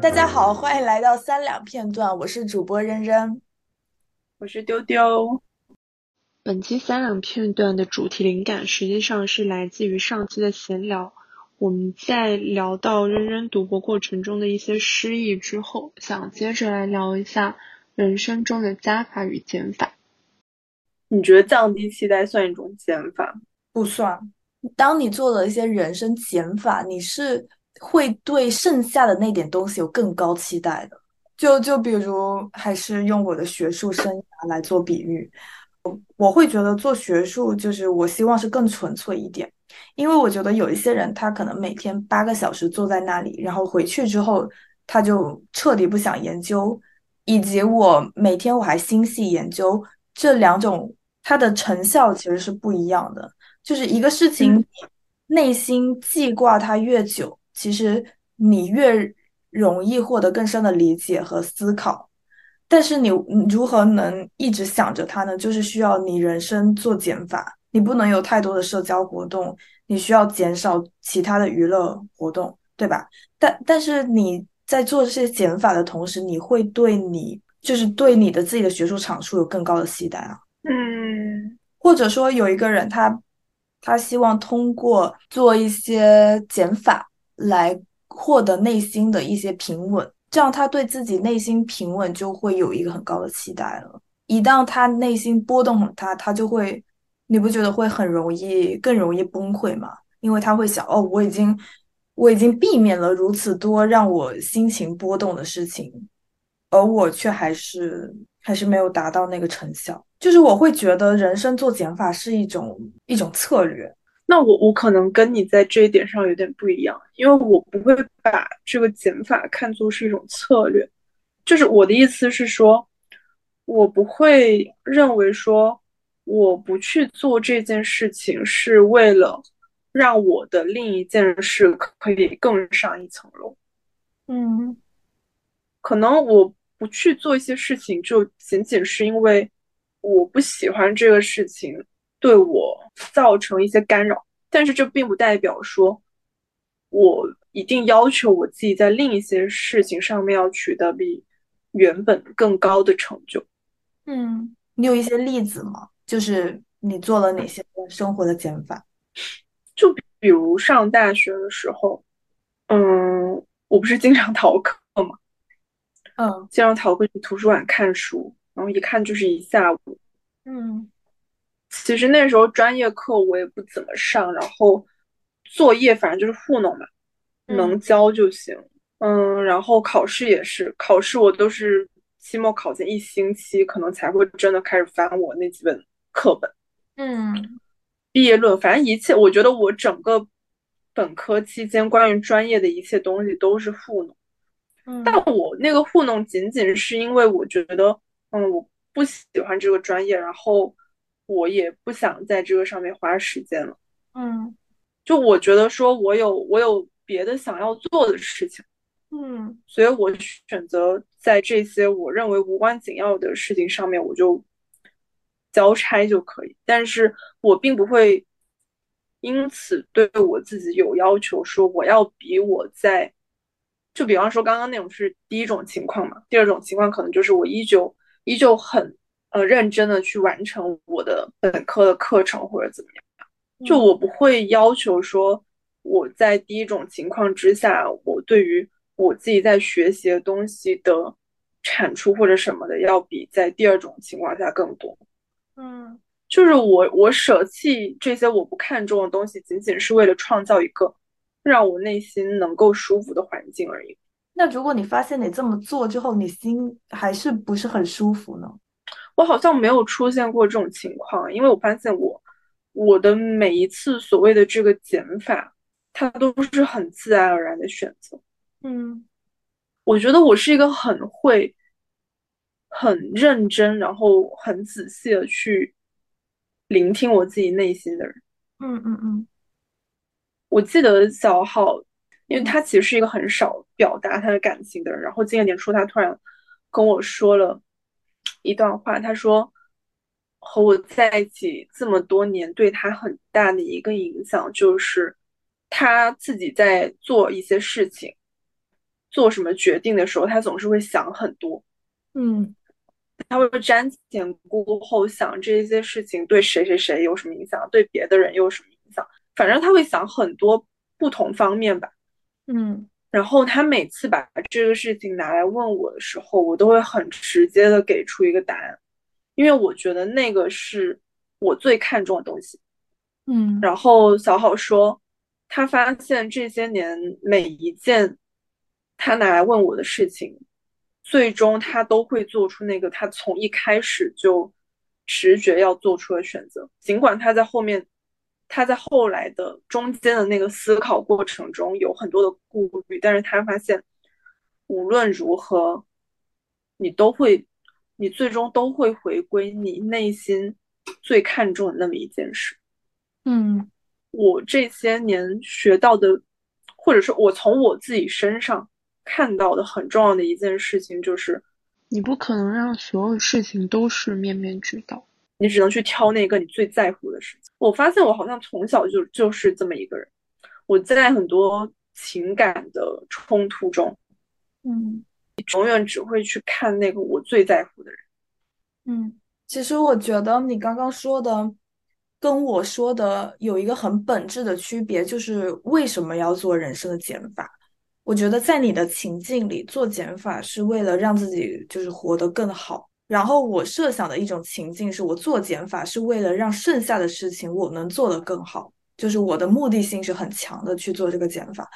大家好，欢迎来到三两片段，我是主播扔扔，我是丢丢。本期三两片段的主题灵感实际上是来自于上期的闲聊。我们在聊到扔扔读博过程中的一些失意之后，想接着来聊一下人生中的加法与减法。你觉得降低期待算一种减法？不算。当你做了一些人生减法，你是会对剩下的那点东西有更高期待的。就就比如，还是用我的学术生涯来做比喻。我我会觉得做学术就是我希望是更纯粹一点，因为我觉得有一些人他可能每天八个小时坐在那里，然后回去之后他就彻底不想研究，以及我每天我还心系研究，这两种它的成效其实是不一样的。就是一个事情，内心记挂它越久，其实你越容易获得更深的理解和思考。但是你如何能一直想着它呢？就是需要你人生做减法，你不能有太多的社交活动，你需要减少其他的娱乐活动，对吧？但但是你在做这些减法的同时，你会对你就是对你的自己的学术产出有更高的期待啊。嗯，或者说有一个人他他希望通过做一些减法来获得内心的一些平稳。这样，他对自己内心平稳就会有一个很高的期待了。一旦他内心波动很大，他就会，你不觉得会很容易更容易崩溃吗？因为他会想，哦，我已经，我已经避免了如此多让我心情波动的事情，而我却还是还是没有达到那个成效。就是我会觉得人生做减法是一种一种策略。那我我可能跟你在这一点上有点不一样，因为我不会把这个减法看作是一种策略，就是我的意思是说，我不会认为说我不去做这件事情是为了让我的另一件事可以更上一层楼。嗯，可能我不去做一些事情，就仅仅是因为我不喜欢这个事情。对我造成一些干扰，但是这并不代表说，我一定要求我自己在另一些事情上面要取得比原本更高的成就。嗯，你有一些例子吗？就是你做了哪些生活的减法？就比如上大学的时候，嗯，我不是经常逃课吗？嗯，经常逃课去图书馆看书，然后一看就是一下午。嗯。其实那时候专业课我也不怎么上，然后作业反正就是糊弄嘛，能交就行。嗯，然后考试也是，考试我都是期末考前一星期可能才会真的开始翻我那几本课本。嗯，毕业论，反正一切，我觉得我整个本科期间关于专业的一切东西都是糊弄。嗯，但我那个糊弄仅仅是因为我觉得，嗯，我不喜欢这个专业，然后。我也不想在这个上面花时间了，嗯，就我觉得说我有我有别的想要做的事情，嗯，所以我选择在这些我认为无关紧要的事情上面我就交差就可以，但是我并不会因此对我自己有要求，说我要比我在，就比方说刚刚那种是第一种情况嘛，第二种情况可能就是我依旧依旧很。呃，认真的去完成我的本科的课程或者怎么样，就我不会要求说我在第一种情况之下，我对于我自己在学习的东西的产出或者什么的，要比在第二种情况下更多。嗯，就是我我舍弃这些我不看重的东西，仅仅是为了创造一个让我内心能够舒服的环境而已。那如果你发现你这么做之后，你心还是不是很舒服呢？我好像没有出现过这种情况，因为我发现我我的每一次所谓的这个减法，它都是很自然而然的选择。嗯，我觉得我是一个很会、很认真，然后很仔细的去聆听我自己内心的人。嗯嗯嗯。我记得小浩，因为他其实是一个很少表达他的感情的人，然后今年年初他突然跟我说了。一段话，他说：“和我在一起这么多年，对他很大的一个影响就是，他自己在做一些事情、做什么决定的时候，他总是会想很多。嗯，他会瞻前顾后，想这些事情对谁谁谁有什么影响，对别的人又有什么反正他会想很多不同方面吧。嗯，然后他每次把这个事情拿来问我的时候，我都会很直接的给出一个答案。因为我觉得那个是我最看重的东西，嗯，然后小好说，他发现这些年每一件他拿来问我的事情，最终他都会做出那个他从一开始就直觉要做出的选择，尽管他在后面，他在后来的中间的那个思考过程中有很多的顾虑，但是他发现无论如何，你都会。你最终都会回归你内心最看重的那么一件事。嗯，我这些年学到的，或者说我从我自己身上看到的很重要的一件事情，就是你不可能让所有事情都是面面俱到，你只能去挑那个你最在乎的事情。我发现我好像从小就就是这么一个人，我在很多情感的冲突中，嗯。永远只会去看那个我最在乎的人。嗯，其实我觉得你刚刚说的跟我说的有一个很本质的区别，就是为什么要做人生的减法？我觉得在你的情境里做减法是为了让自己就是活得更好。然后我设想的一种情境是我做减法是为了让剩下的事情我能做得更好，就是我的目的性是很强的去做这个减法。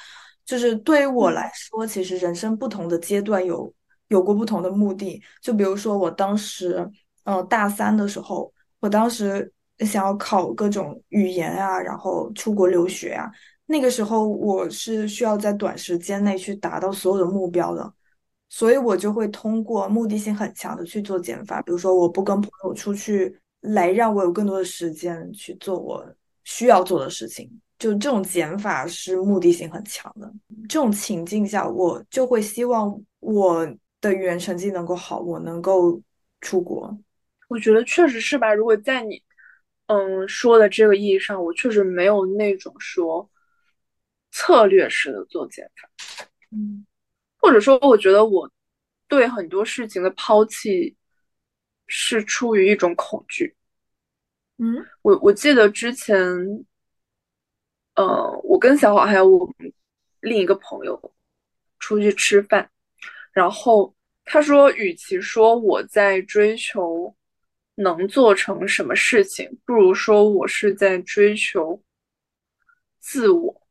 就是对于我来说，其实人生不同的阶段有有过不同的目的。就比如说，我当时，呃，大三的时候，我当时想要考各种语言啊，然后出国留学啊。那个时候，我是需要在短时间内去达到所有的目标的，所以我就会通过目的性很强的去做减法。比如说，我不跟朋友出去，来让我有更多的时间去做我需要做的事情。就这种减法是目的性很强的，这种情境下，我就会希望我的语言成绩能够好，我能够出国。我觉得确实是吧。如果在你嗯说的这个意义上，我确实没有那种说策略式的做减法，嗯，或者说，我觉得我对很多事情的抛弃是出于一种恐惧。嗯，我我记得之前。呃，我跟小好还有我们另一个朋友出去吃饭，然后他说，与其说我在追求能做成什么事情，不如说我是在追求自我，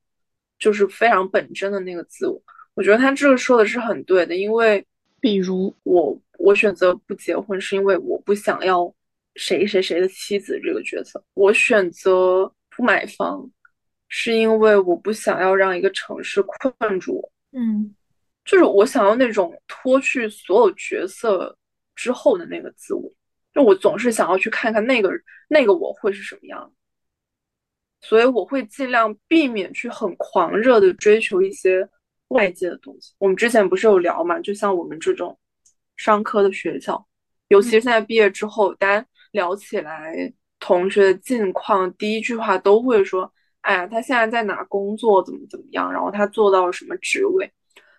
就是非常本真的那个自我。我觉得他这个说的是很对的，因为比如我我选择不结婚，是因为我不想要谁谁谁的妻子这个角色；我选择不买房。是因为我不想要让一个城市困住我，嗯，就是我想要那种脱去所有角色之后的那个自我，就我总是想要去看看那个那个我会是什么样，所以我会尽量避免去很狂热的追求一些外界的东西。我们之前不是有聊嘛，就像我们这种商科的学校，尤其是现在毕业之后，大家聊起来同学的近况，第一句话都会说。哎呀，他现在在哪工作？怎么怎么样？然后他做到了什么职位？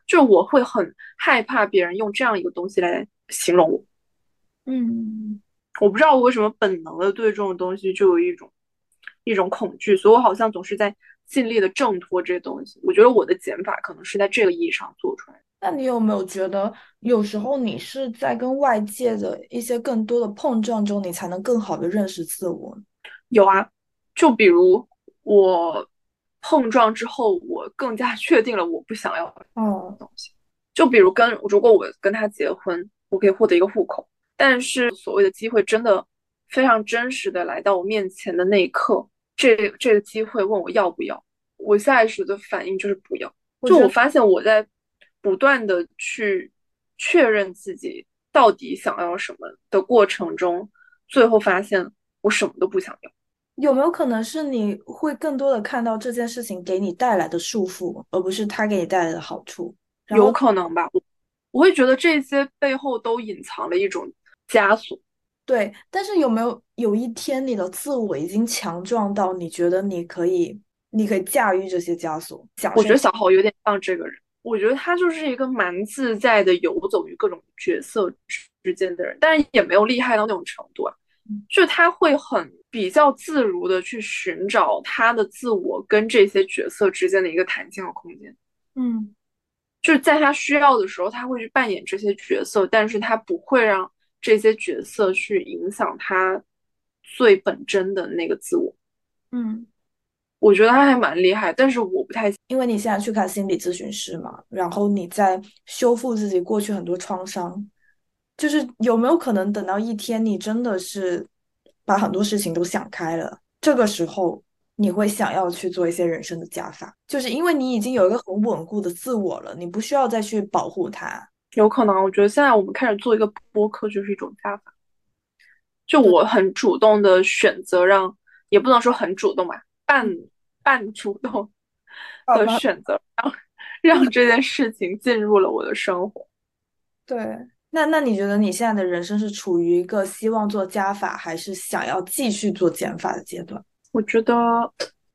就我会很害怕别人用这样一个东西来形容我。嗯，我不知道我为什么本能的对这种东西就有一种一种恐惧，所以我好像总是在尽力的挣脱这些东西。我觉得我的减法可能是在这个意义上做出来。那你有没有觉得，有时候你是在跟外界的一些更多的碰撞中，你才能更好的认识自我？有啊，就比如。我碰撞之后，我更加 确定了我不想要的东西。就比如跟如果我跟他结婚，我可以获得一个户口，但是所谓的机会真的非常真实的来到我面前的那一刻，这这个机会问我要不要，我下意识的反应就是不要。就我发现我在不断的去确认自己到底想要什么的过程中，最后发现我什么都不想要。有没有可能是你会更多的看到这件事情给你带来的束缚，而不是它给你带来的好处？有可能吧，我我会觉得这些背后都隐藏了一种枷锁。对，但是有没有有一天你的自我已经强壮到你觉得你可以，你可以驾驭这些枷锁？我觉得小豪有点像这个人，我觉得他就是一个蛮自在的游走于各种角色之间的人，但是也没有厉害到那种程度啊，就他会很比较自如的去寻找他的自我跟这些角色之间的一个弹性的空间。嗯，就是在他需要的时候，他会去扮演这些角色，但是他不会让。这些角色去影响他最本真的那个自我，嗯，我觉得他还蛮厉害，但是我不太，因为你现在去看心理咨询师嘛，然后你在修复自己过去很多创伤，就是有没有可能等到一天你真的是把很多事情都想开了，这个时候你会想要去做一些人生的加法，就是因为你已经有一个很稳固的自我了，你不需要再去保护它。有可能，我觉得现在我们开始做一个播客就是一种加法。就我很主动的选择让，也不能说很主动吧，半半主动的选择让让这件事情进入了我的生活。对，那那你觉得你现在的人生是处于一个希望做加法，还是想要继续做减法的阶段？我觉得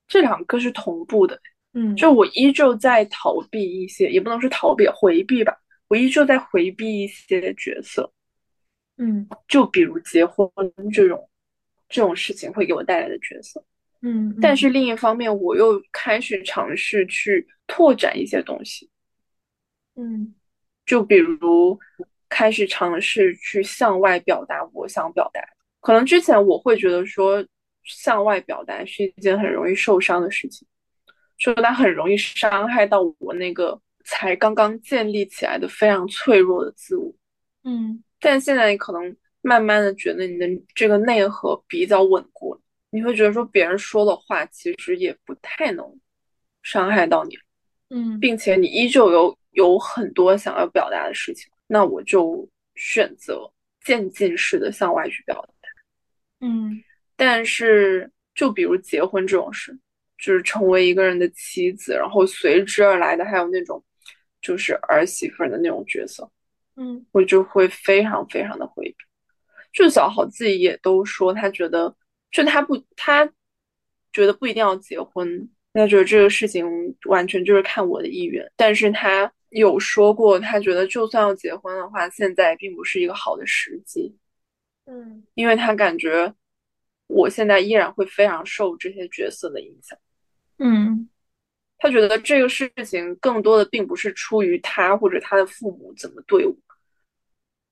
这两个是同步的。嗯，就我依旧在逃避一些，也不能说逃避，回避吧。我依旧在回避一些角色，嗯，就比如结婚这种这种事情会给我带来的角色，嗯，但是。另一方面，我又开始尝试去拓展一些东西，嗯，就比如开始尝试去向外表达我想表达。可能之前我会觉得说向外表达是一件很容易受伤的事情，说它很容易伤害到我那个。才刚刚建立起来的非常脆弱的自我，嗯，但现在你可能慢慢的觉得你的这个内核比较稳固了，你会觉得说别人说的话其实也不太能伤害到你，嗯，并且你依旧有有很多想要表达的事情，那我就选择渐进式的向外去表达，嗯，但是就比如结婚这种事，就是成为一个人的妻子，然后随之而来的还有那种。就是儿媳妇的那种角色，嗯，我就会非常非常的回避。就小豪自己也都说，他觉得就他不，他觉得不一定要结婚，他觉得这个事情完全就是看我的意愿。但是他有说过，他觉得就算要结婚的话，现在并不是一个好的时机，嗯，因为他感觉我现在依然会非常受这些角色的影响，嗯。他觉得这个事情更多的并不是出于他或者他的父母怎么对我，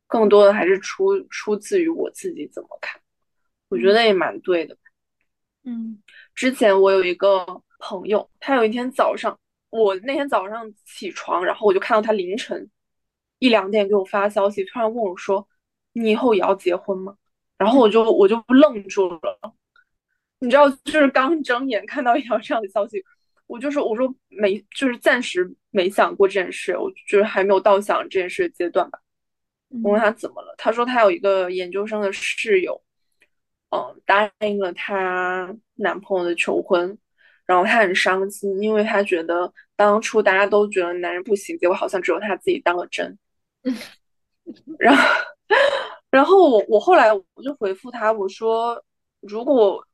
更多的还是出出自于我自己怎么看。我觉得也蛮对的。嗯，之前我有一个朋友，他有一天早上，我那天早上起床，然后我就看到他凌晨一两点给我发消息，突然问我说：“你以后也要结婚吗？”然后我就我就愣住了。你知道，就是刚睁眼看到一条这样的消息。我就是，我说没，就是暂时没想过这件事，我就是还没有到想这件事的阶段吧。我问他怎么了，他说他有一个研究生的室友，嗯，答应了她男朋友的求婚，然后他很伤心，因为他觉得当初大家都觉得男人不行，结果好像只有他自己当了真。然后，然后我我后来我就回复他，我说如果。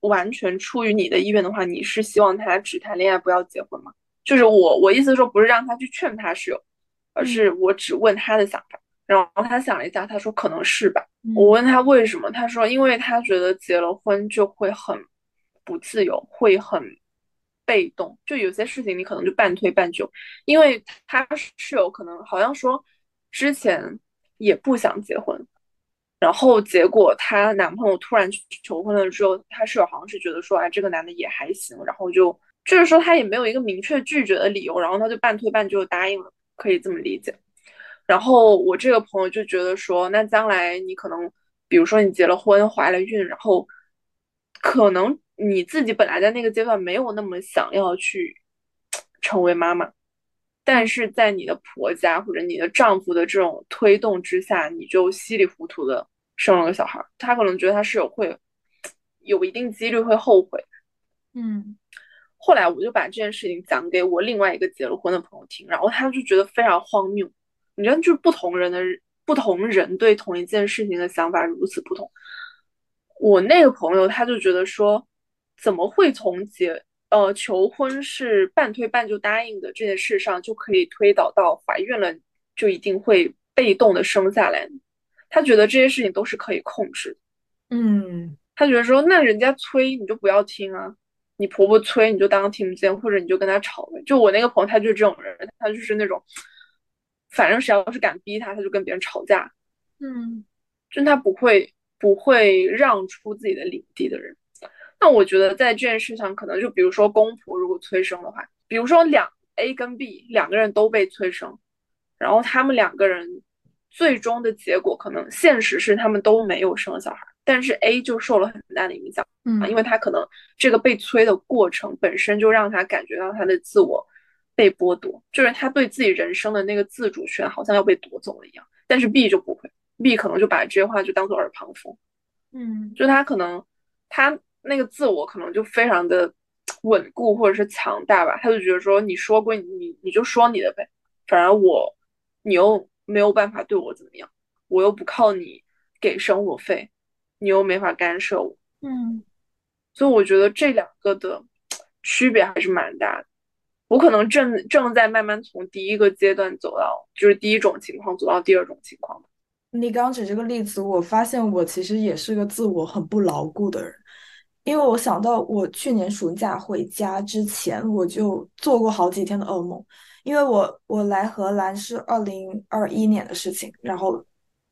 完全出于你的意愿的话，你是希望他只谈恋爱不要结婚吗？就是我我意思说不是让他去劝他室友，而是我只问他的想法。然后他想了一下，他说可能是吧。我问他为什么，他说因为他觉得结了婚就会很不自由，会很被动，就有些事情你可能就半推半就。因为他室友可能好像说之前也不想结婚。然后结果她男朋友突然求婚了之后，她室友好像是觉得说，哎，这个男的也还行，然后就就是说她也没有一个明确拒绝的理由，然后她就半推半就答应了，可以这么理解。然后我这个朋友就觉得说，那将来你可能，比如说你结了婚，怀了孕，然后可能你自己本来在那个阶段没有那么想要去成为妈妈。但是在你的婆家或者你的丈夫的这种推动之下，你就稀里糊涂的生了个小孩。他可能觉得他室友会有一定几率会后悔。嗯，后来我就把这件事情讲给我另外一个结了婚的朋友听，然后他就觉得非常荒谬。你知道，就是不同人的不同人对同一件事情的想法如此不同。我那个朋友他就觉得说，怎么会从结呃求婚是半推半就答应的这件事上就可以推导到怀孕了就一定会被动的生下来？他觉得这些事情都是可以控制的。嗯，他觉得说，那人家催你就不要听啊，你婆婆催你就当听不见，或者你就跟他吵呗。就我那个朋友，他就是这种人，他就是那种，反正谁要是敢逼他，他就跟别人吵架。嗯，就他不会不会让出自己的领地的人。那我觉得在这件事上，可能就比如说公婆如果催生的话，比如说两 A 跟 B 两个人都被催生，然后他们两个人最终的结果可能现实是他们都没有生小孩。但是 A 就受了很大的影响，嗯，因为他可能这个被催的过程本身就让他感觉到他的自我被剥夺，就是他对自己人生的那个自主权好像要被夺走了一样。但是 B 就不会，B 可能就把这些话就当做耳旁风，嗯，就他可能他那个自我可能就非常的稳固或者是强大吧，他就觉得说你说归你你你就说你的呗，反正我你又没有办法对我怎么样，我又不靠你给生活费。你又没法干涉我，嗯，所以我觉得这两个的区别还是蛮大的。我可能正正在慢慢从第一个阶段走到，就是第一种情况走到第二种情况。你刚举这个例子，我发现我其实也是个自我很不牢固的人，因为我想到我去年暑假回家之前，我就做过好几天的噩梦，因为我我来荷兰是二零二一年的事情，然后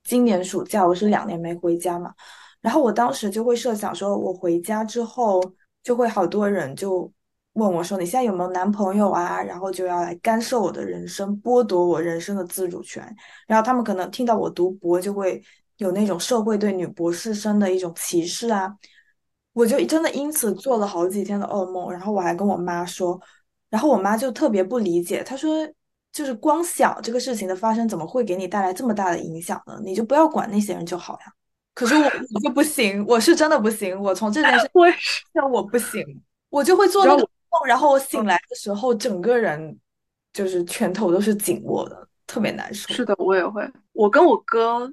今年暑假我是两年没回家嘛。然后我当时就会设想说，我回家之后就会好多人就问我说：“你现在有没有男朋友啊？”然后就要来干涉我的人生，剥夺我人生的自主权。然后他们可能听到我读博，就会有那种社会对女博士生的一种歧视啊。我就真的因此做了好几天的噩梦。然后我还跟我妈说，然后我妈就特别不理解，她说：“就是光想这个事情的发生，怎么会给你带来这么大的影响呢？你就不要管那些人就好呀。”可是我 我就不行，我是真的不行。我从这件事，我也是，我不行，我就会做那个梦，然后我醒来的时候，整个人就是拳头都是紧握的，特别难受。是的，我也会。我跟我哥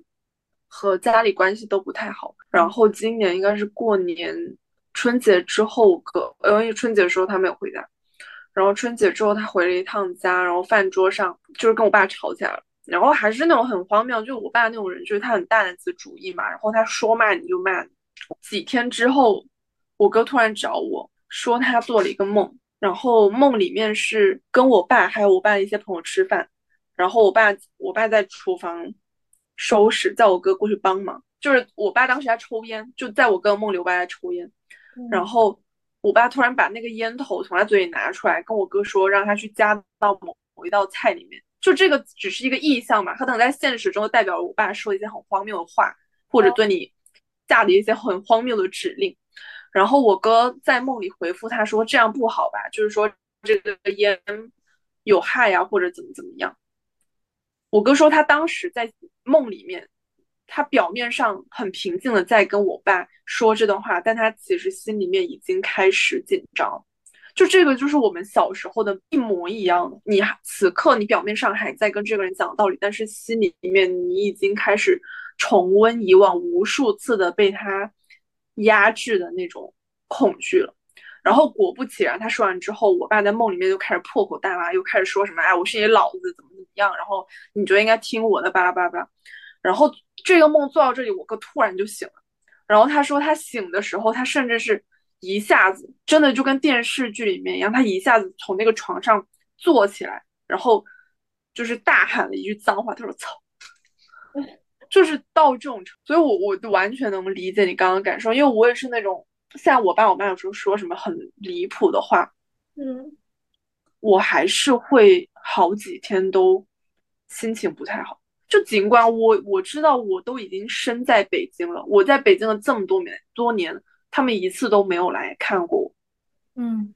和家里关系都不太好，然后今年应该是过年春节之后，我哥，因为春节的时候他没有回家，然后春节之后他回了一趟家，然后饭桌上就是跟我爸吵起来了。然后还是那种很荒谬，就我爸那种人，就是他很大男子主义嘛。然后他说骂你就骂你。几天之后，我哥突然找我说他做了一个梦，然后梦里面是跟我爸还有我爸的一些朋友吃饭，然后我爸我爸在厨房收拾，叫我哥过去帮忙。就是我爸当时在抽烟，就在我哥梦里，我爸在抽烟。然后我爸突然把那个烟头从他嘴里拿出来，跟我哥说让他去加到某某一道菜里面。就这个只是一个意象嘛，他可能在现实中代表我爸说一些很荒谬的话，或者对你下的一些很荒谬的指令。然后我哥在梦里回复他说：“这样不好吧？就是说这个烟有害呀，或者怎么怎么样。”我哥说他当时在梦里面，他表面上很平静的在跟我爸说这段话，但他其实心里面已经开始紧张。就这个就是我们小时候的一模一样的，你此刻你表面上还在跟这个人讲道理，但是心里面你已经开始重温以往无数次的被他压制的那种恐惧了。然后果不其然，他说完之后，我爸在梦里面就开始破口大骂，又开始说什么哎，我是你老子怎么怎么样，然后你就应该听我的巴拉巴拉巴。然后这个梦做到这里，我哥突然就醒了。然后他说他醒的时候，他甚至是。一下子真的就跟电视剧里面一样，他一下子从那个床上坐起来，然后就是大喊了一句脏话，他说“操”，就是到这种程度，所以我我完全能理解你刚刚感受，因为我也是那种像我爸我妈有时候说什么很离谱的话，嗯，我还是会好几天都心情不太好，就尽管我我知道我都已经身在北京了，我在北京了这么多年多年。他们一次都没有来看过我，嗯，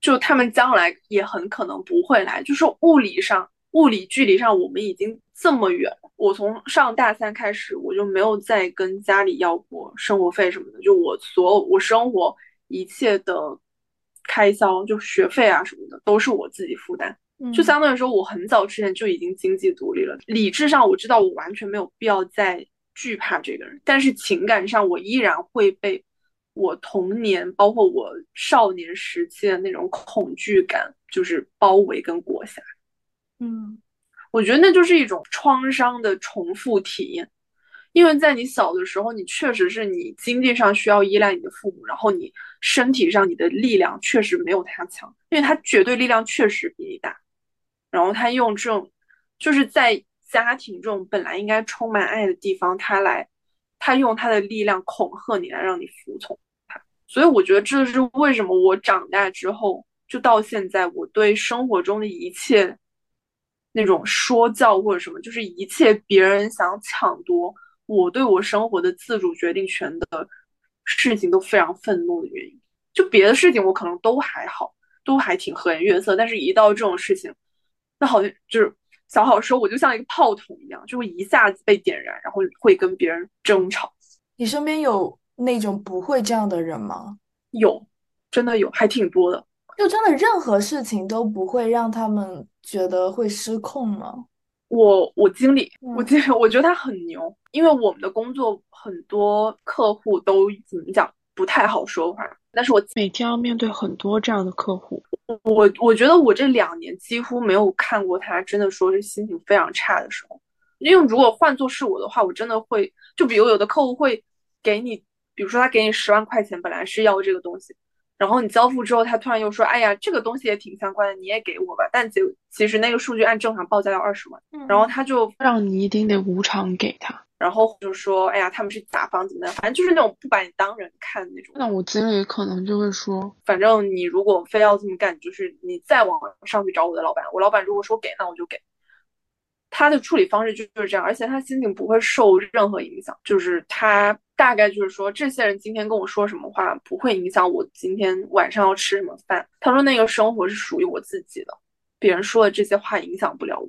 就他们将来也很可能不会来。就是物理上、物理距离上，我们已经这么远。我从上大三开始，我就没有再跟家里要过生活费什么的。就我所有我生活一切的开销，就学费啊什么的，都是我自己负担。就相当于说，我很早之前就已经经济独立了。理智上我知道我完全没有必要再惧怕这个人，但是情感上我依然会被我童年，包括我少年时期的那种恐惧感，就是包围跟裹挟。嗯，我觉得那就是一种创伤的重复体验。因为在你小的时候，你确实是你经济上需要依赖你的父母，然后你身体上你的力量确实没有他强，因为他绝对力量确实比你大。然后他用这种，就是在家庭这种本来应该充满爱的地方，他来，他用他的力量恐吓你，来让你服从他。所以我觉得这就是为什么我长大之后，就到现在，我对生活中的一切那种说教或者什么，就是一切别人想抢夺。我对我生活的自主决定权的事情都非常愤怒的原因，就别的事情我可能都还好，都还挺和颜悦色，但是一到这种事情，那好像就是小好说，我就像一个炮筒一样，就会一下子被点燃，然后会跟别人争吵。你身边有那种不会这样的人吗？有，真的有，还挺多的。就真的任何事情都不会让他们觉得会失控吗？我我经理，我经理，我觉得他很牛，因为我们的工作很多客户都怎么讲不太好说话，但是我每天要面对很多这样的客户，我我觉得我这两年几乎没有看过他真的说是心情非常差的时候，因为如果换做是我的话，我真的会就比如有的客户会给你，比如说他给你十万块钱，本来是要这个东西。然后你交付之后，他突然又说：“哎呀，这个东西也挺相关的，你也给我吧。”但其其实那个数据按正常报价要二十万，然后他就让你一定得无偿给他，然后就说：“哎呀，他们是甲方怎么样？反正就是那种不把你当人看那种。”那我经理可能就会说：“反正你如果非要这么干，就是你再往上去找我的老板，我老板如果说给，那我就给。”他的处理方式就就是这样，而且他心情不会受任何影响，就是他。大概就是说，这些人今天跟我说什么话，不会影响我今天晚上要吃什么饭。他说那个生活是属于我自己的，别人说的这些话影响不了我。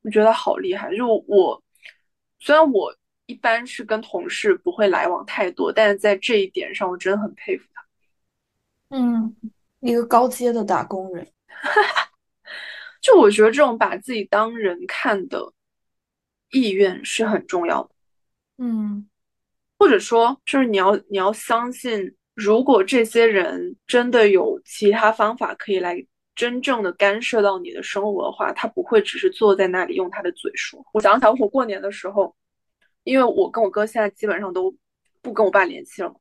我觉得好厉害，就我虽然我一般是跟同事不会来往太多，但是在这一点上，我真的很佩服他。嗯，一个高阶的打工人，就我觉得这种把自己当人看的意愿是很重要的。嗯。或者说，就是你要你要相信，如果这些人真的有其他方法可以来真正的干涉到你的生活的话，他不会只是坐在那里用他的嘴说。我想想，我过年的时候，因为我跟我哥现在基本上都不跟我爸联系了嘛。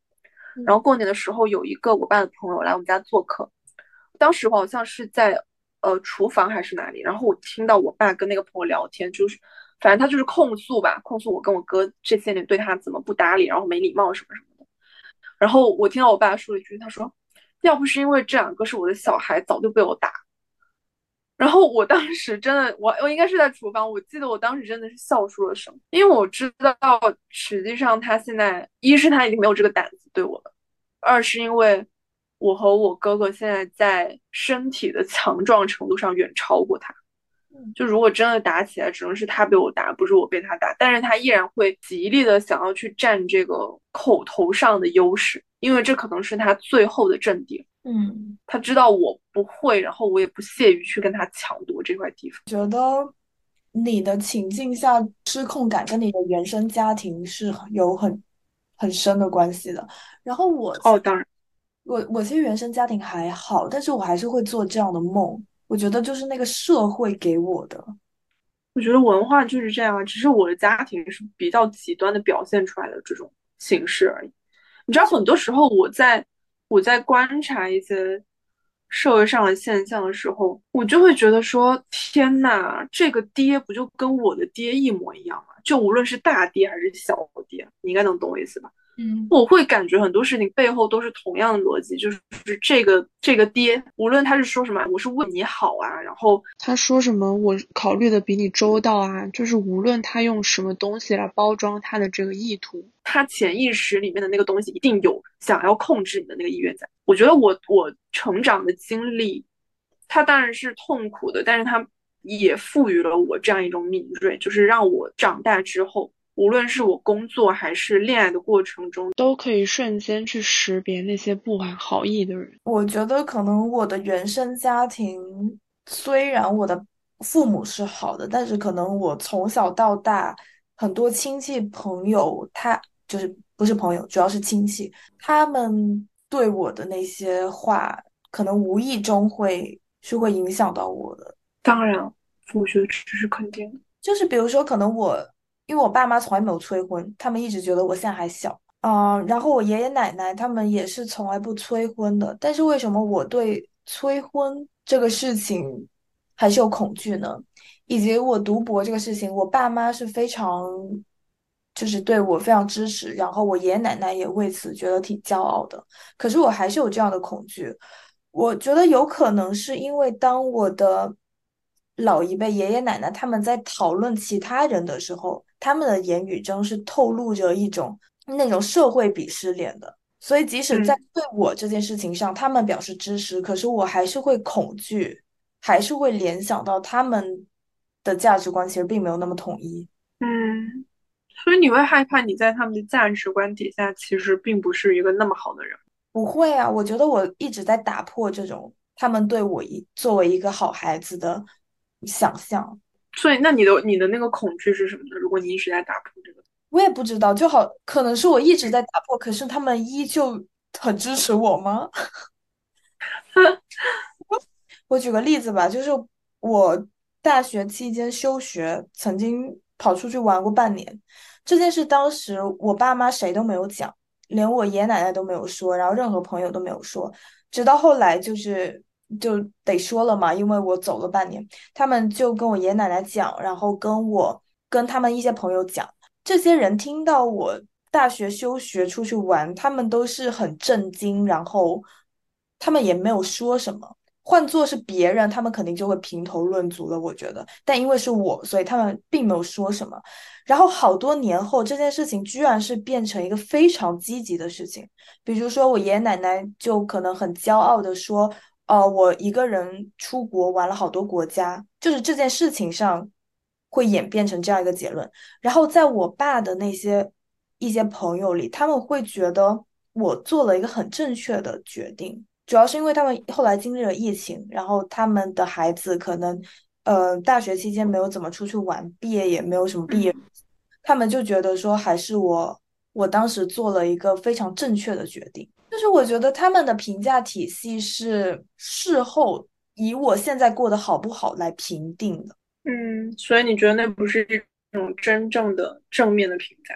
然后过年的时候，有一个我爸的朋友来我们家做客，当时我好像是在呃厨房还是哪里，然后我听到我爸跟那个朋友聊天，就是。反正他就是控诉吧，控诉我跟我哥这些年对他怎么不搭理，然后没礼貌什么什么的。然后我听到我爸说了一句，他说：“要不是因为这两个是我的小孩，早就被我打。”然后我当时真的，我我应该是在厨房，我记得我当时真的是笑出了声，因为我知道实际上他现在一是他已经没有这个胆子对我了，二是因为我和我哥哥现在在身体的强壮程度上远超过他。就如果真的打起来，只能是他被我打，不是我被他打。但是他依然会极力的想要去占这个口头上的优势，因为这可能是他最后的阵地。嗯，他知道我不会，然后我也不屑于去跟他抢夺这块地方。觉得你的情境下失控感跟你的原生家庭是有很很深的关系的。然后我哦，当然，我我其实原生家庭还好，但是我还是会做这样的梦。我觉得就是那个社会给我的，我觉得文化就是这样，只是我的家庭是比较极端的表现出来的这种形式而已。你知道，很多时候我在我在观察一些社会上的现象的时候，我就会觉得说：天呐，这个爹不就跟我的爹一模一样吗？就无论是大爹还是小爹，你应该能懂我意思吧？嗯，我会感觉很多事情背后都是同样的逻辑，就是这个这个爹，无论他是说什么，我是为你好啊，然后他说什么，我考虑的比你周到啊，就是无论他用什么东西来包装他的这个意图，他潜意识里面的那个东西一定有想要控制你的那个意愿在。我觉得我我成长的经历，他当然是痛苦的，但是他也赋予了我这样一种敏锐，就是让我长大之后。无论是我工作还是恋爱的过程中，都可以瞬间去识别那些不怀好意的人。我觉得可能我的原生家庭虽然我的父母是好的，但是可能我从小到大，很多亲戚朋友，他就是不是朋友，主要是亲戚，他们对我的那些话，可能无意中会是会影响到我的。当然，我觉得这是肯定的。就是比如说，可能我因为我爸妈从来没有催婚，他们一直觉得我现在还小啊、然后我爷爷奶奶他们也是从来不催婚的，但是为什么我对催婚这个事情还是有恐惧呢？以及我读博这个事情，我爸妈是非常就是对我非常支持，然后我爷爷奶奶也为此觉得挺骄傲的，可是我还是有这样的恐惧。我觉得有可能是因为当我的老一辈爷爷奶奶他们在讨论其他人的时候，他们的言语中是透露着一种那种社会鄙视链的。所以即使在嗯对我这件事情上，他们表示支持，可是我还是会恐惧，还是会联想到他们的价值观其实并没有那么统一。嗯，所以你会害怕你在他们的价值观底下，其实并不是一个那么好的人。不会啊，我觉得我一直在打破这种他们对我一作为一个好孩子的想象。所以，那你的你的那个恐惧是什么呢？如果你一直在打破这个，我也不知道，就好，可能是我一直在打破，可是他们依旧很支持我吗？我举个例子吧，就是我大学期间休学，曾经跑出去玩过半年。这件事当时我爸妈谁都没有讲，连我爷爷奶奶都没有说，然后任何朋友都没有说，直到后来就是就得说了嘛，因为我走了半年，他们就跟我爷爷奶奶讲，然后跟我跟他们一些朋友讲，这些人听到我大学休学出去玩，他们都是很震惊，然后他们也没有说什么。换做是别人，他们肯定就会评头论足了，我觉得。但因为是我，所以他们并没有说什么。然后好多年后，这件事情居然是变成一个非常积极的事情。比如说，我爷爷奶奶就可能很骄傲的说：“哦，我一个人出国玩了好多国家。”就是这件事情上会演变成这样一个结论。然后在我爸的那些一些朋友里，他们会觉得我做了一个很正确的决定。主要是因为他们后来经历了疫情，然后他们的孩子可能，呃，大学期间没有怎么出去玩，毕业也没有什么毕业，他们就觉得说还是我，我当时做了一个非常正确的决定。就是我觉得他们的评价体系是事后以我现在过得好不好来评定的。嗯，所以你觉得那不是一种真正的正面的评价？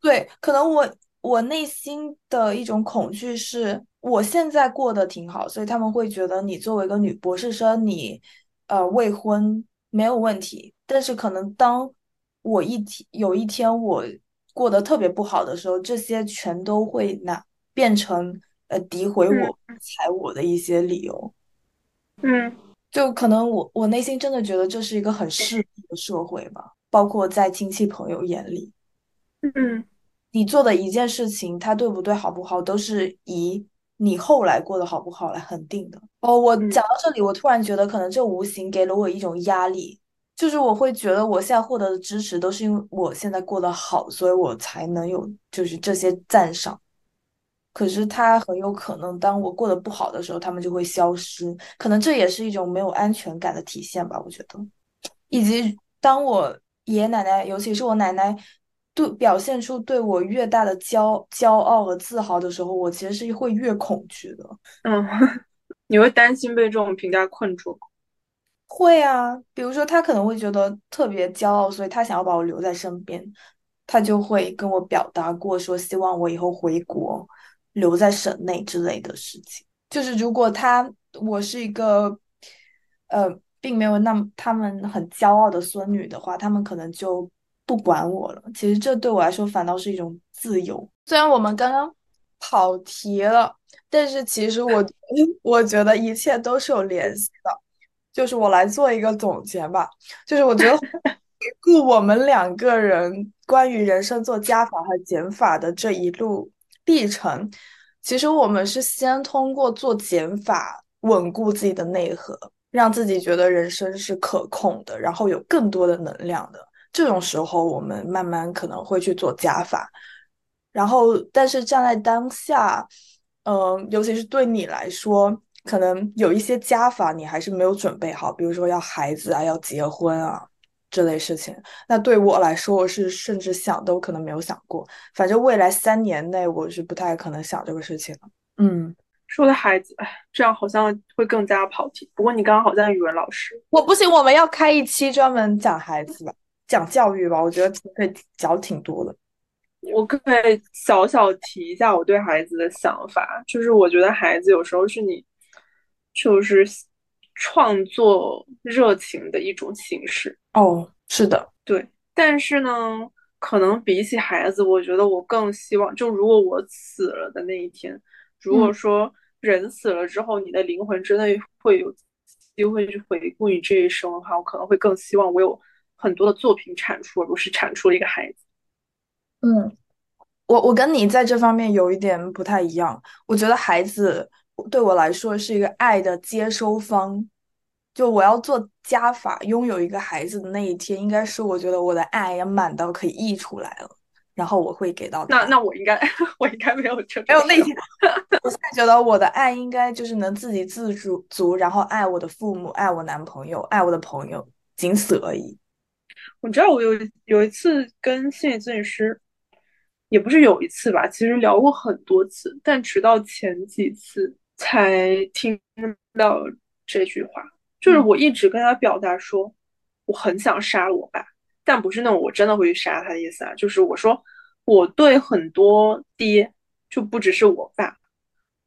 对，可能我我内心的一种恐惧是，我现在过得挺好，所以他们会觉得你作为一个女博士生，你呃未婚没有问题。但是可能当我一天有一天我过得特别不好的时候，这些全都会拿变成呃诋毁嗯我、踩我的一些理由。嗯就可能我我内心真的觉得这是一个很势利的社会吧，包括在亲戚朋友眼里。嗯你做的一件事情，它对不对、好不好，都是以你后来过得好不好来恒定的。哦，我嗯讲到这里，我突然觉得，可能这无形给了我一种压力，就是我会觉得我现在获得的支持都是因为我现在过得好，所以我才能有就是这些赞赏。可是他很有可能，当我过得不好的时候，他们就会消失。可能这也是一种没有安全感的体现吧，我觉得。以及当我爷爷奶奶，尤其是我奶奶，对表现出对我越大的骄骄傲和自豪的时候，我其实是会越恐惧的。嗯，你会担心被这种评价困住？会啊，比如说他可能会觉得特别骄傲，所以他想要把我留在身边，他就会跟我表达过说希望我以后回国，留在省内之类的事情。就是如果他我是一个呃，并没有那么他们很骄傲的孙女的话，他们可能就不管我了。其实这对我来说反倒是一种自由。虽然我们刚刚跑题了，但是其实我 我觉得一切都是有联系的。就是我来做一个总结吧，就是我觉得回顾我们两个人关于人生做加法和减法的这一路历程，其实我们是先通过做减法稳固自己的内核，让自己觉得人生是可控的，然后有更多的能量的。这种时候，我们慢慢可能会去做加法，然后但是站在当下，嗯、尤其是对你来说。可能有一些加法你还是没有准备好，比如说要孩子啊，要结婚啊这类事情。那对我来说，我是甚至想都可能没有想过。反正未来三年内，我是不太可能想这个事情的。嗯，说的孩子，哎，这样好像会更加跑题。不过你刚刚好像语文老师，我不行，我们要开一期专门讲孩子吧，讲教育吧，我觉得可以讲挺多的。我可以小小提一下我对孩子的想法，就是我觉得孩子有时候是你，就是创作热情的一种形式。哦，是的，对。但是呢，可能比起孩子，我觉得我更希望，就如果我死了的那一天，如果说人死了之后，你的灵魂真的会有机会去回顾你这一生的话，我可能会更希望我有很多的作品产出，而不是产出了一个孩子。嗯，我我跟你在这方面有一点不太一样。我觉得孩子对我来说是一个爱的接收方，就我要做加法，拥有一个孩子的那一天，应该是我觉得我的爱要满到可以溢出来了，然后我会给到他。那那我应该 我应该没有这没有那天。我现在觉得我的爱应该就是能自给自足足，然后爱我的父母，爱我男朋友，爱我的朋友，仅此而已。我知道我有有一次跟心理咨询师。也不是有一次吧，其实聊过很多次，但直到前几次才听到这句话。就是我一直跟他表达说，我很想杀了我爸，但不是那种我真的会去杀他的意思啊。就是我说我对很多爹，就不只是我爸，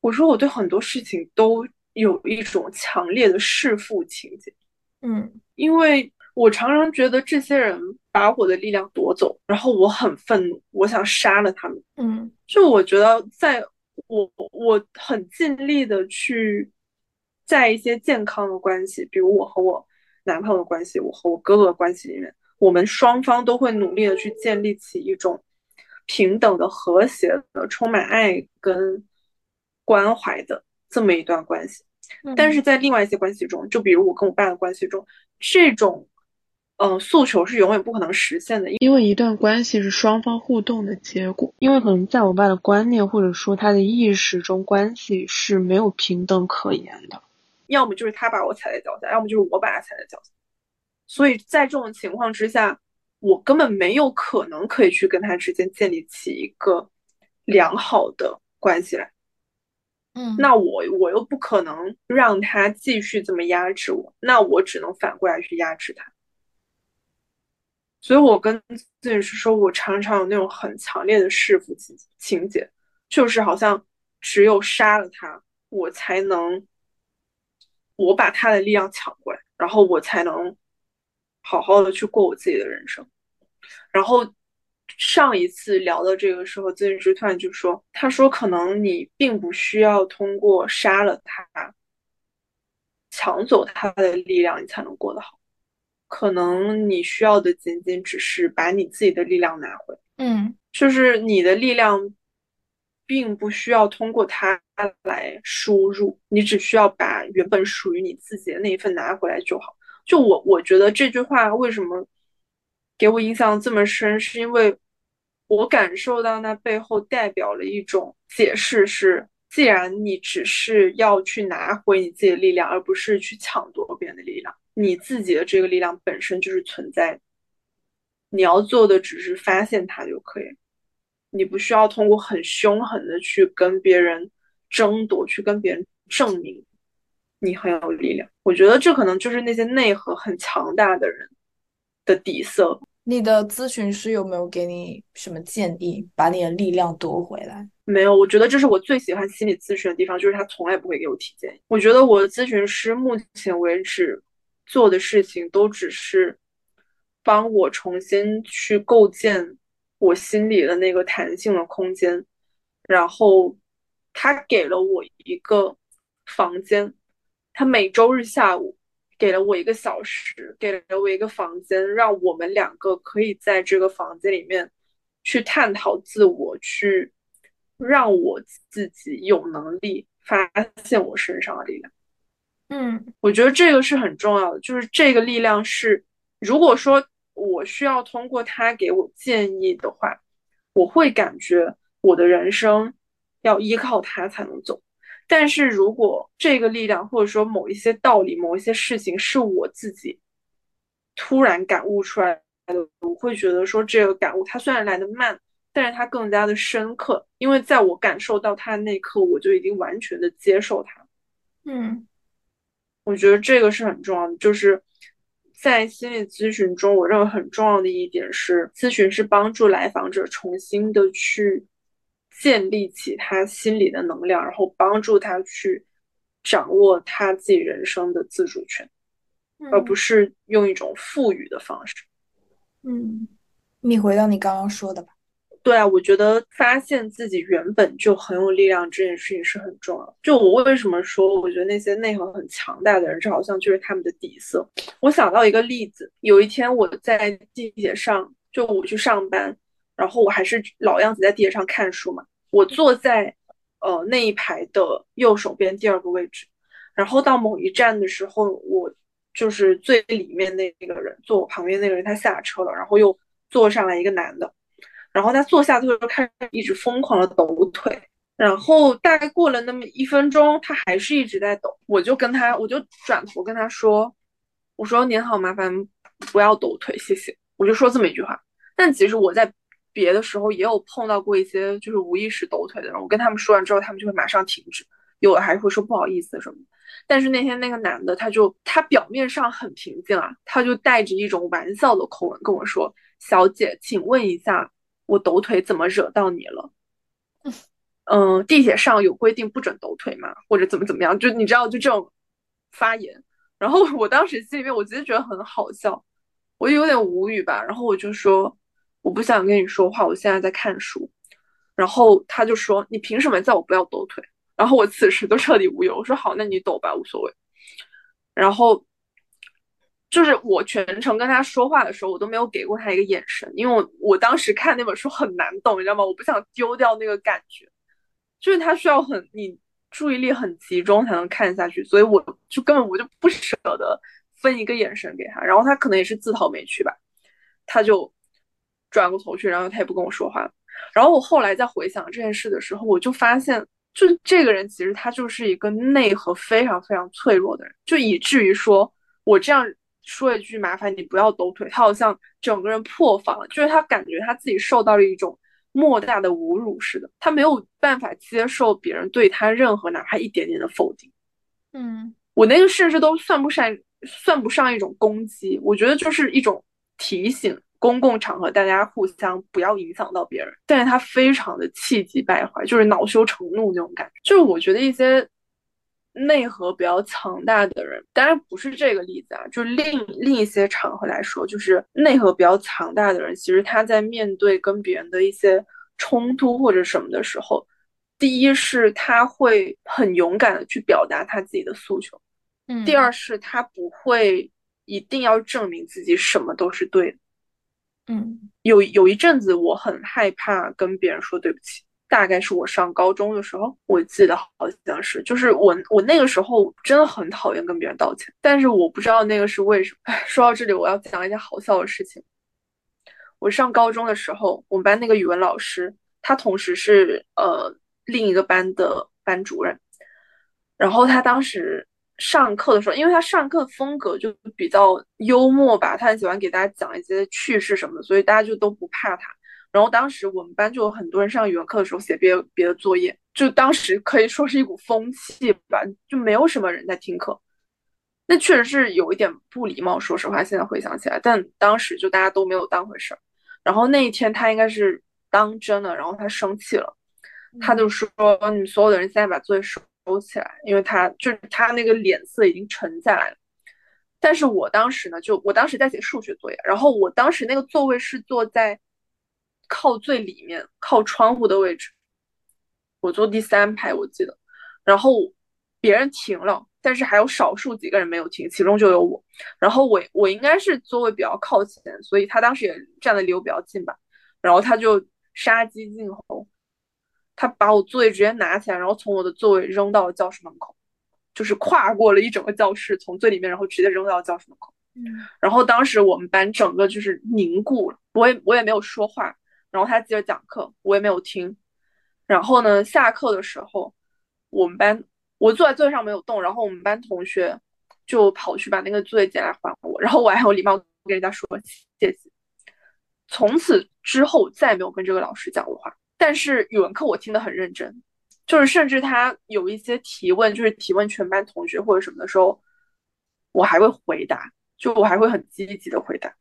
我说我对很多事情都有一种强烈的弑父情节。嗯，因为。我常常觉得这些人把我的力量夺走，然后我很愤怒，我想杀了他们。嗯，就我觉得，在我我很尽力的去在一些健康的关系，比如我和我男朋友的关系，我和我哥哥的关系里面，我们双方都会努力的去建立起一种平等的、和谐的、充满爱跟关怀的这么一段关系。但是在另外一些关系中，就比如我跟我爸的关系中，这种。嗯，诉求是永远不可能实现的，因为一段关系是双方互动的结果。因为可能在我爸的观念或者说他的意识中，关系是没有平等可言的，要么就是他把我踩在脚下，要么就是我把他踩在脚下。所以在这种情况之下，我根本没有可能可以去跟他之间建立起一个良好的关系来。嗯，那我我又不可能让他继续这么压制我，那我只能反过来去压制他。所以，我跟咨询师说，我常常有那种很强烈的弑父情情节，就是好像只有杀了他，我才能，我把他的力量抢过来，然后我才能好好的去过我自己的人生。然后上一次聊到这个时候，咨询师突然就说：“他说，可能你并不需要通过杀了他，抢走他的力量，你才能过得好。”可能你需要的仅仅只是把你自己的力量拿回，嗯，就是你的力量，并不需要通过它来输入，你只需要把原本属于你自己的那一份拿回来就好。就我我觉得这句话为什么给我印象这么深，是因为我感受到那背后代表了一种解释是。既然你只是要去拿回你自己的力量，而不是去抢夺别人的力量，你自己的这个力量本身就是存在。你要做的只是发现它就可以，你不需要通过很凶狠的去跟别人争夺，去跟别人证明你很有力量。我觉得这可能就是那些内核很强大的人的底色。你的咨询师有没有给你什么建议，把你的力量夺回来？没有，我觉得这是我最喜欢心理咨询的地方，就是他从来不会给我提建议。我觉得我的咨询师目前为止做的事情都只是帮我重新去构建我心里的那个弹性的空间，然后他给了我一个房间，他每周日下午。给了我一个小时，给了我一个房间，让我们两个可以在这个房间里面去探讨自我，去让我自己有能力发现我身上的力量。嗯，我觉得这个是很重要的，就是这个力量是，如果说我需要通过他给我建议的话，我会感觉我的人生要依靠他才能走。但是如果这个力量或者说某一些道理、某一些事情是我自己突然感悟出来的，我会觉得说这个感悟它虽然来的慢，但是它更加的深刻，因为在我感受到它的那一刻，我就已经完全的接受它。嗯，我觉得这个是很重要的，就是在心理咨询中，我认为很重要的一点是，咨询是帮助来访者重新的去建立起他心理的能量，然后帮助他去掌握他自己人生的自主权，而不是用一种赋予的方式。嗯，你回到你刚刚说的吧。对啊，我觉得发现自己原本就很有力量这件事情是很重要。就我为什么说，我觉得那些内核很强大的人，这好像就是他们的底色。我想到一个例子，有一天我在地铁上，就我去上班，然后我还是老样子在地铁上看书嘛。我坐在呃那一排的右手边第二个位置，然后到某一站的时候，我就是最里面那个人坐我旁边那个人他下车了，然后又坐上来一个男的。然后他坐下之后就开始一直疯狂的抖腿，然后大概过了那么一分钟，他还是一直在抖。我就跟他，我就转头跟他说：“我说您好，麻烦不要抖腿，谢谢。”我就说这么一句话。但其实我在别的时候也有碰到过一些就是无意识抖腿的人，我跟他们说完之后，他们就会马上停止，有的还会说不好意思什么。但是那天那个男的，他就他表面上很平静啊，他就带着一种玩笑的口吻跟我说：“小姐，请问一下。”我抖腿怎么惹到你了？嗯，地铁上有规定不准抖腿吗？或者怎么怎么样？就你知道，就这种发言。然后我当时心里面，我其实觉得很好笑，我有点无语吧。然后我就说，我不想跟你说话，我现在在看书。然后他就说，你凭什么叫我不要抖腿？然后我此时都彻底无语。我说好，那你抖吧，无所谓。然后。就是我全程跟他说话的时候，我都没有给过他一个眼神，因为我我当时看那本书很难懂，你知道吗？我不想丢掉那个感觉，就是他需要很你注意力很集中才能看下去，所以我就根本我就不舍得分一个眼神给他，然后他可能也是自讨没趣吧，他就转过头去，然后他也不跟我说话。然后我后来在回想这件事的时候，我就发现，就这个人其实他就是一个内核非常非常脆弱的人，就以至于说我这样。说一句麻烦你不要抖腿，他好像整个人破防了，就是他感觉他自己受到了一种莫大的侮辱似的，他没有办法接受别人对他任何哪怕一点点的否定。嗯，我那个甚至都算不上算不上一种攻击，我觉得就是一种提醒，公共场合大家互相不要影响到别人。但是他非常的气急败坏，就是恼羞成怒那种感觉，就是我觉得一些。内核比较强大的人，当然不是这个例子啊，就是另另一些场合来说，就是内核比较强大的人，其实他在面对跟别人的一些冲突或者什么的时候，第一是他会很勇敢的去表达他自己的诉求，嗯，第二是他不会一定要证明自己什么都是对的，嗯，有有一阵子我很害怕跟别人说对不起。大概是我上高中的时候，我记得好像是，就是我我那个时候真的很讨厌跟别人道歉，但是我不知道那个是为什么。说到这里，我要讲一件好笑的事情。我上高中的时候，我们班那个语文老师，他同时是呃另一个班的班主任，然后他当时上课的时候，因为他上课风格就比较幽默吧，他很喜欢给大家讲一些趣事什么的，所以大家就都不怕他。然后当时我们班就有很多人上语文课的时候写别别的作业，就当时可以说是一股风气吧，就没有什么人在听课。那确实是有一点不礼貌，说实话，现在回想起来，但当时就大家都没有当回事儿。然后那一天他应该是当真了，然后他生气了，他就说：“你们所有的人现在把作业收起来，因为他就是他那个脸色已经沉下来了。”但是我当时呢，就我当时在写数学作业，然后我当时那个座位是坐在。靠最里面，靠窗户的位置，我坐第三排，我记得。然后别人停了，但是还有少数几个人没有停，其中就有我。然后我我应该是座位比较靠前，所以他当时也站的离我比较近吧。然后他就杀鸡儆猴，他把我座位直接拿起来，然后从我的座位扔到了教室门口，就是跨过了一整个教室，从最里面，然后直接扔到了教室门口。嗯。然后当时我们班整个就是凝固了，我也我也没有说话。然后他接着讲课，我也没有听。然后呢，下课的时候，我们班我坐在座位上没有动，然后我们班同学就跑去把那个作业捡来还我，然后我还有礼貌跟人家说谢谢。从此之后再也没有跟这个老师讲过话，但是语文课我听得很认真，就是甚至他有一些提问，就是提问全班同学或者什么的时候，我还会回答，就我还会很积极的回答，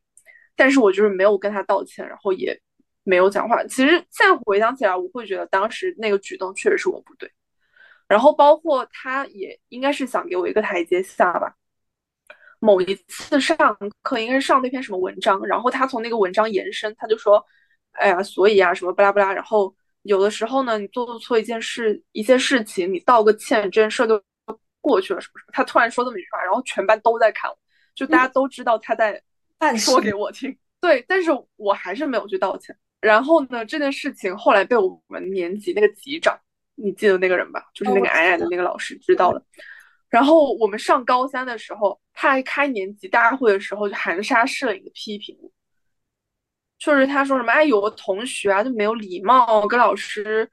但是我就是没有跟他道歉，然后也没有讲话。其实现在回想起来，我会觉得当时那个举动确实是我不对。然后包括他也应该是想给我一个台阶下吧。某一次上课，应该是上那篇什么文章，然后他从那个文章延伸，他就说：“哎呀，所以啊，什么巴拉巴拉。”然后有的时候呢，你做错一件事、一些事情，你道个歉，这件事就过去了，什么什么。他突然说这么一句话，然后全班都在看我，就大家都知道他在说给我听。对，但是我还是没有去道歉。然后呢，这件事情后来被我们年级那个级长。你记得那个人吧？就是那个矮矮的那个老师知道了。然后我们上高三的时候，他还开年级大会的时候就含沙射影的批评，就是他说什么哎，有个同学啊就没有礼貌，跟老师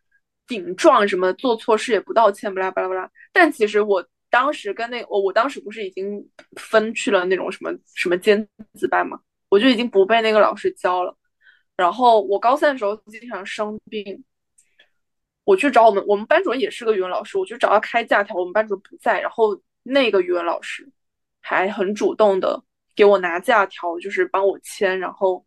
顶撞什么，做错事也不道歉，巴拉巴拉巴拉。但其实我当时跟那我我当时不是已经分去了那种什么什么尖子班嘛，我就已经不被那个老师教了。然后我高三的时候经常生病。我去找我们，我们班主任也是个语文老师，我去找他开假条，我们班主任不在，然后那个语文老师还很主动的给我拿假条，就是帮我签，然后，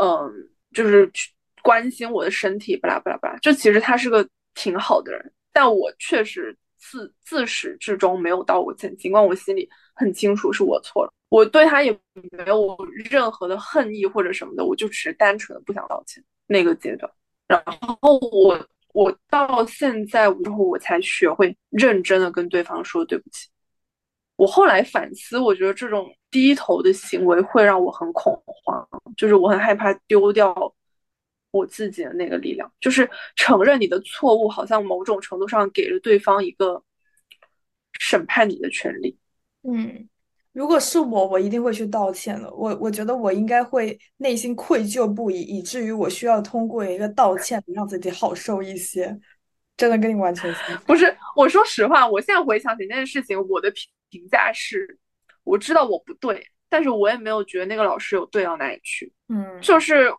嗯，就是去关心我的身体，巴拉巴拉巴拉。就其实他是个挺好的人，但我确实自自始至终没有道过歉，尽管我心里很清楚是我错了，我对他也没有任何的恨意或者什么的，我就只是单纯的不想道歉那个阶段，然后我。我到现在之后，我才学会认真的跟对方说对不起。我后来反思，我觉得这种低头的行为会让我很恐慌，就是我很害怕丢掉我自己的那个力量。就是承认你的错误，好像某种程度上给了对方一个审判你的权利。嗯。如果是我，我一定会去道歉的。我我觉得我应该会内心愧疚不已，以至于我需要通过一个道歉让自己好受一些。真的跟你完全相反。不是，我说实话，我现在回想起那件事情，我的评评价是，我知道我不对，但是我也没有觉得那个老师有对到哪里去。嗯，就是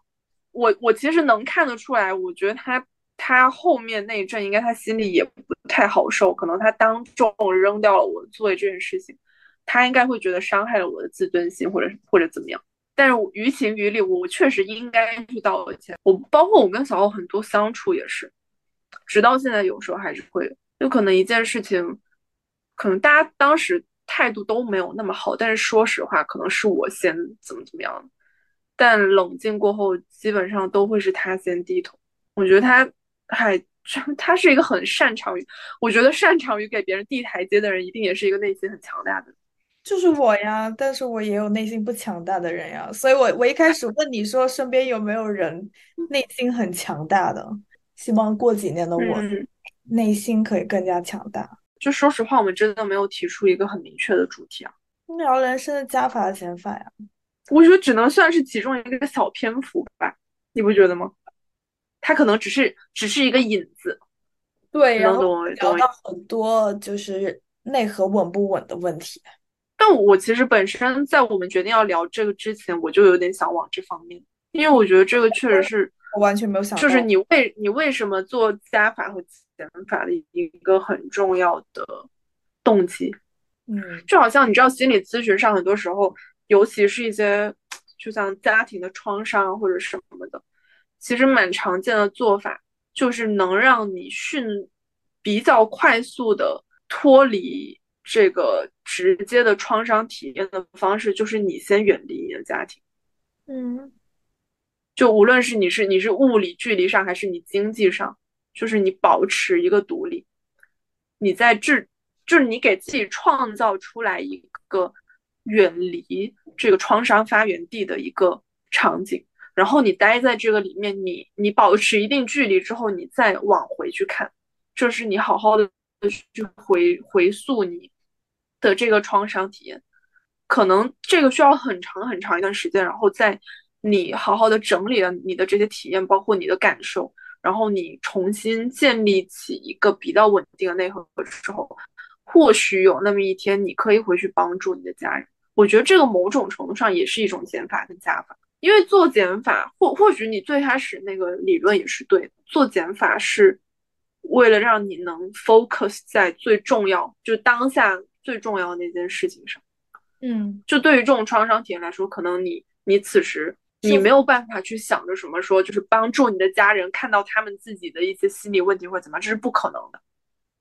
我我其实能看得出来，我觉得他他后面那一阵应该他心里也不太好受，可能他当众扔掉了我作业这件事情。他应该会觉得伤害了我的自尊心，或者或者怎么样。但是于情于理，我确实应该去道歉。我包括我跟小欧很多相处也是，直到现在有时候还是会有可能一件事情，可能大家当时态度都没有那么好，但是说实话，可能是我先怎么怎么样。但冷静过后，基本上都会是他先低头。我觉得他还他是一个很擅长于，我觉得擅长于给别人递台阶的人，一定也是一个内心很强大的。就是我呀，但是我也有内心不强大的人呀，所以我我一开始问你说身边有没有人内心很强大的，希望过几年的我内心可以更加强大。就说实话，我们真的没有提出一个很明确的主题啊，聊人生的加法减法呀，我觉得只能算是其中一个小篇幅吧，你不觉得吗？它可能只是只是一个引子，对，然后聊到很多就是内核稳不稳的问题。但我其实本身在我们决定要聊这个之前，我就有点想往这方面，因为我觉得这个确实是 我完全没有想，就是你为你为什么做加法和减法的一个很重要的动机，嗯，就好像你知道心理咨询上很多时候，尤其是一些就像家庭的创伤或者什么的，其实蛮常见的做法就是能让你迅比较快速的脱离。这个直接的创伤体验的方式，就是你先远离你的家庭，嗯，就无论是你是你是物理距离上，还是你经济上，就是你保持一个独立，你在这，就是你给自己创造出来一个远离这个创伤发源地的一个场景，然后你待在这个里面，你你保持一定距离之后，你再往回去看，这是你好好的去回回溯你。的这个创伤体验，可能这个需要很长很长一段时间，然后在你好好的整理了你的这些体验，包括你的感受然后你重新建立起一个比较稳定的内核的时候，或许有那么一天你可以回去帮助你的家人。我觉得这个某种程度上也是一种减法跟加法，因为做减法或或许你最开始那个理论也是对的，做减法是为了让你能 focus 在最重要就当下最重要的那件事情上。嗯，就对于这种创伤体验来说，可能你你此时。你没有办法去想着什么说，就是帮助你的家人看到他们自己的一些心理问题或者怎么样，这是不可能的，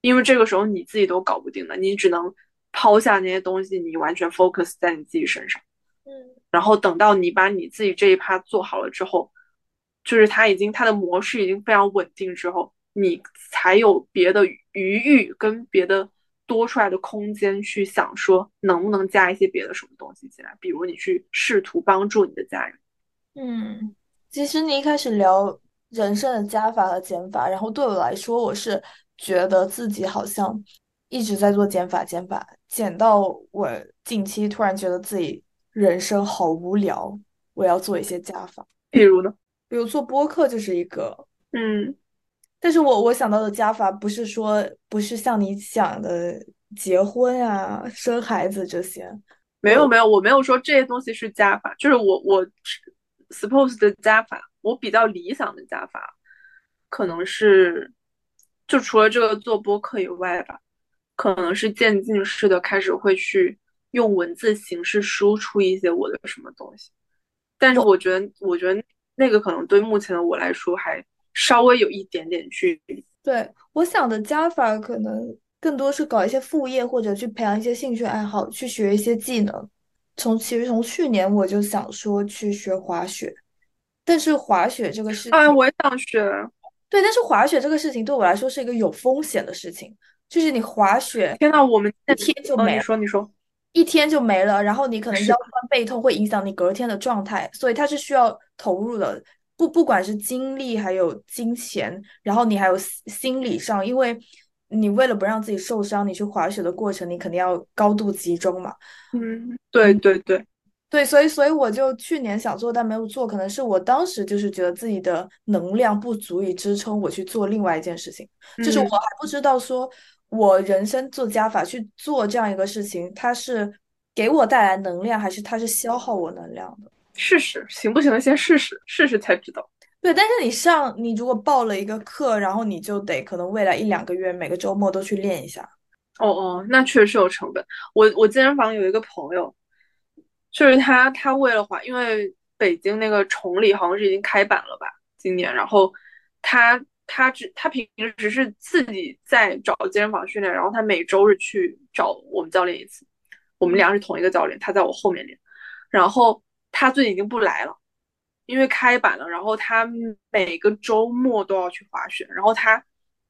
因为这个时候你自己都搞不定的，你只能抛下那些东西，你完全 focus 在你自己身上。嗯，然后等到你把你自己这一趴做好了之后，就是他已经他的模式已经非常稳定之后，你才有别的余裕跟别的多出来的空间去想说能不能加一些别的什么东西进来，比如你去试图帮助你的家人。嗯，其实你一开始聊人生的加法和减法，然后对我来说，我是觉得自己好像一直在做减法，减法，减到我近期突然觉得自己人生好无聊，我要做一些加法。比如呢？比如做播客就是一个，嗯，但是我我想到的加法不是说不是像你想的结婚啊、生孩子这些，没有没有，我没有说这些东西是加法，就是我我。Suppose 的加法，我比较理想的加法，可能是就除了这个做播客以外吧，可能是渐进式的开始会去用文字形式输出一些我的什么东西。但是我觉得，我觉得那个可能对目前的我来说还稍微有一点点距离。对我想的加法，可能更多是搞一些副业，或者去培养一些兴趣爱好，去学一些技能。从其实从去年我就想说去学滑雪，但是滑雪这个事情，哎，我也想学。对，但是滑雪这个事情对我来说是一个有风险的事情，就是你滑雪，天呐，我们一天就没了。你说，你说，一天就没了，然后你可能腰酸背痛，会影响你隔天的状态，所以它是需要投入的，不不管是精力还有金钱，然后你还有心理上，因为。你为了不让自己受伤，你去滑雪的过程，你肯定要高度集中嘛。嗯，对对对对，所以所以我就去年想做，但没有做，可能是我当时就是觉得自己的能量不足以支撑我去做另外一件事情，就是我还不知道说我人生做加法去做这样一个事情，它是给我带来能量，还是它是消耗我能量的？试试行不行？先试试，试试才知道。对，但是你上你如果报了一个课，然后你就得可能未来一两个月每个周末都去练一下。哦哦，那确实有成本。我我健身房有一个朋友，就是他他为了滑，因为北京那个崇礼好像是已经开板了吧，今年，然后他他只他平时是自己在找健身房训练，然后他每周日去找我们教练一次，我们俩是同一个教练，他在我后面练，然后他最近已经不来了。因为开板了，然后他每个周末都要去滑雪，然后他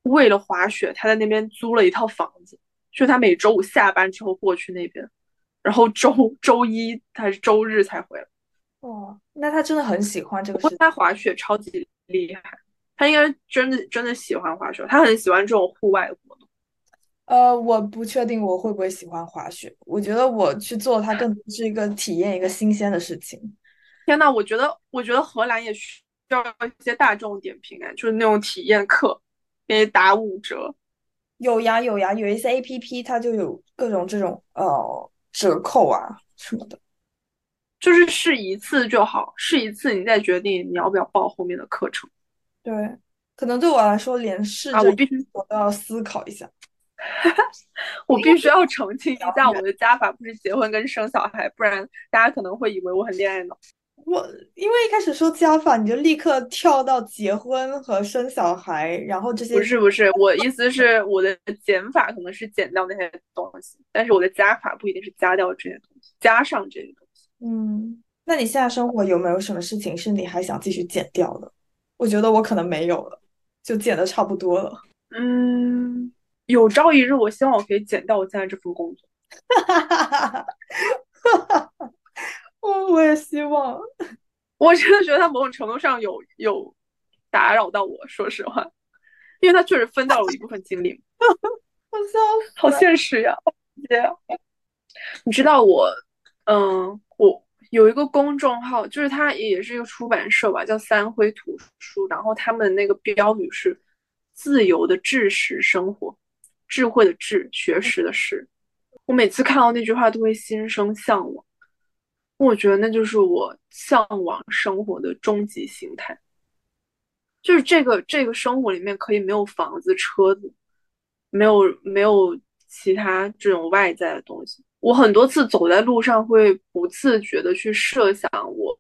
为了滑雪，他在那边租了一套房子，就他每周五下班之后过去那边，然后周周一还是周日才回来。哦，那他真的很喜欢这个。他滑雪超级厉害，他应该真的真的喜欢滑雪，他很喜欢这种户外活动。呃，我不确定我会不会喜欢滑雪，我觉得我去做它更是一个体验一个新鲜的事情。天呐，我觉得，我觉得荷兰也需要一些大众点评哎，就是那种体验课，给你打五折。有呀有呀，有一些 A P P 它就有各种这种呃折扣啊什么的。就是试一次就好，试一次你再决定你要不要报后面的课程。对，可能对我来说连试啊，我必须我都要思考一下。我必须要澄清一下，我的加法不是结婚跟生小孩，不然大家可能会以为我很恋爱脑。我因为一开始说加法，你就立刻跳到结婚和生小孩，然后这些不是不是，我意思是我的减法可能是减掉那些东西，但是我的加法不一定是加掉这些东西，加上这些东西。嗯，那你现在生活有没有什么事情是你还想继续减掉的？我觉得我可能没有了，就减的差不多了。嗯，有朝一日我希望我可以减掉我现在这份工作。哈哈哈哈哈哈。我我也希望，我真的觉得他某种程度上有有打扰到我，说实话，因为他确实分掉了我一部分精力。我笑好现实呀，姐，你知道我，嗯，我有一个公众号，就是它也是一个出版社吧，叫三辉图书。然后他们那个标语是“自由的知识生活”，智慧的智，学识的识。我每次看到那句话都会心生向往，我觉得那就是我向往生活的终极形态。就是这个这个生活里面可以没有房子、车子，没有没有其他这种外在的东西。我很多次走在路上，会不自觉的去设想我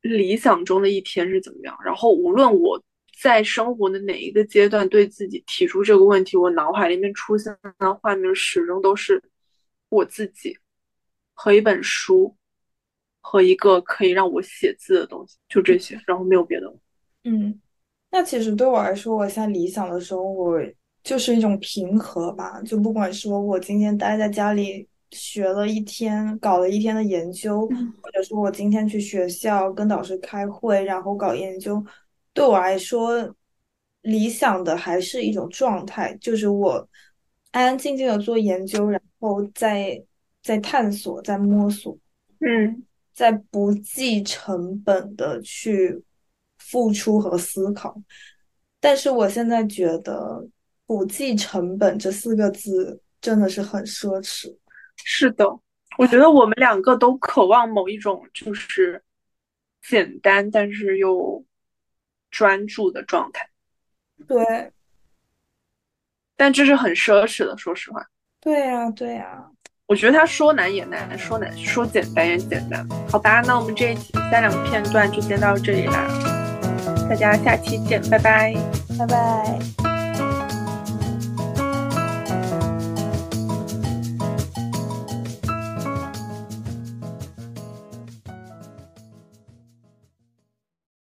理想中的一天是怎么样。然后，无论我在生活的哪一个阶段对自己提出这个问题，我脑海里面出现的画面始终都是我自己和一本书和一个可以让我写字的东西，就这些，然后没有别的。嗯，那其实对我来说，我现在理想的生活就是一种平和吧。就不管说我今天待在家里。学了一天，搞了一天的研究，或者说我今天去学校跟导师开会，然后搞研究，对我来说，理想的还是一种状态，就是我安安静静的做研究，然后再再探索，再摸索，嗯，在不计成本的去付出和思考。但是我现在觉得“不计成本”这四个字真的是很奢侈。是的，我觉得我们两个都渴望某一种就是简单但是又专注的状态。对，但这是很奢侈的，说实话。对呀，对呀。我觉得他说难也难，说难说简单也简单。好吧，那我们这一期三两片段就先到这里啦，大家下期见，拜拜，拜拜。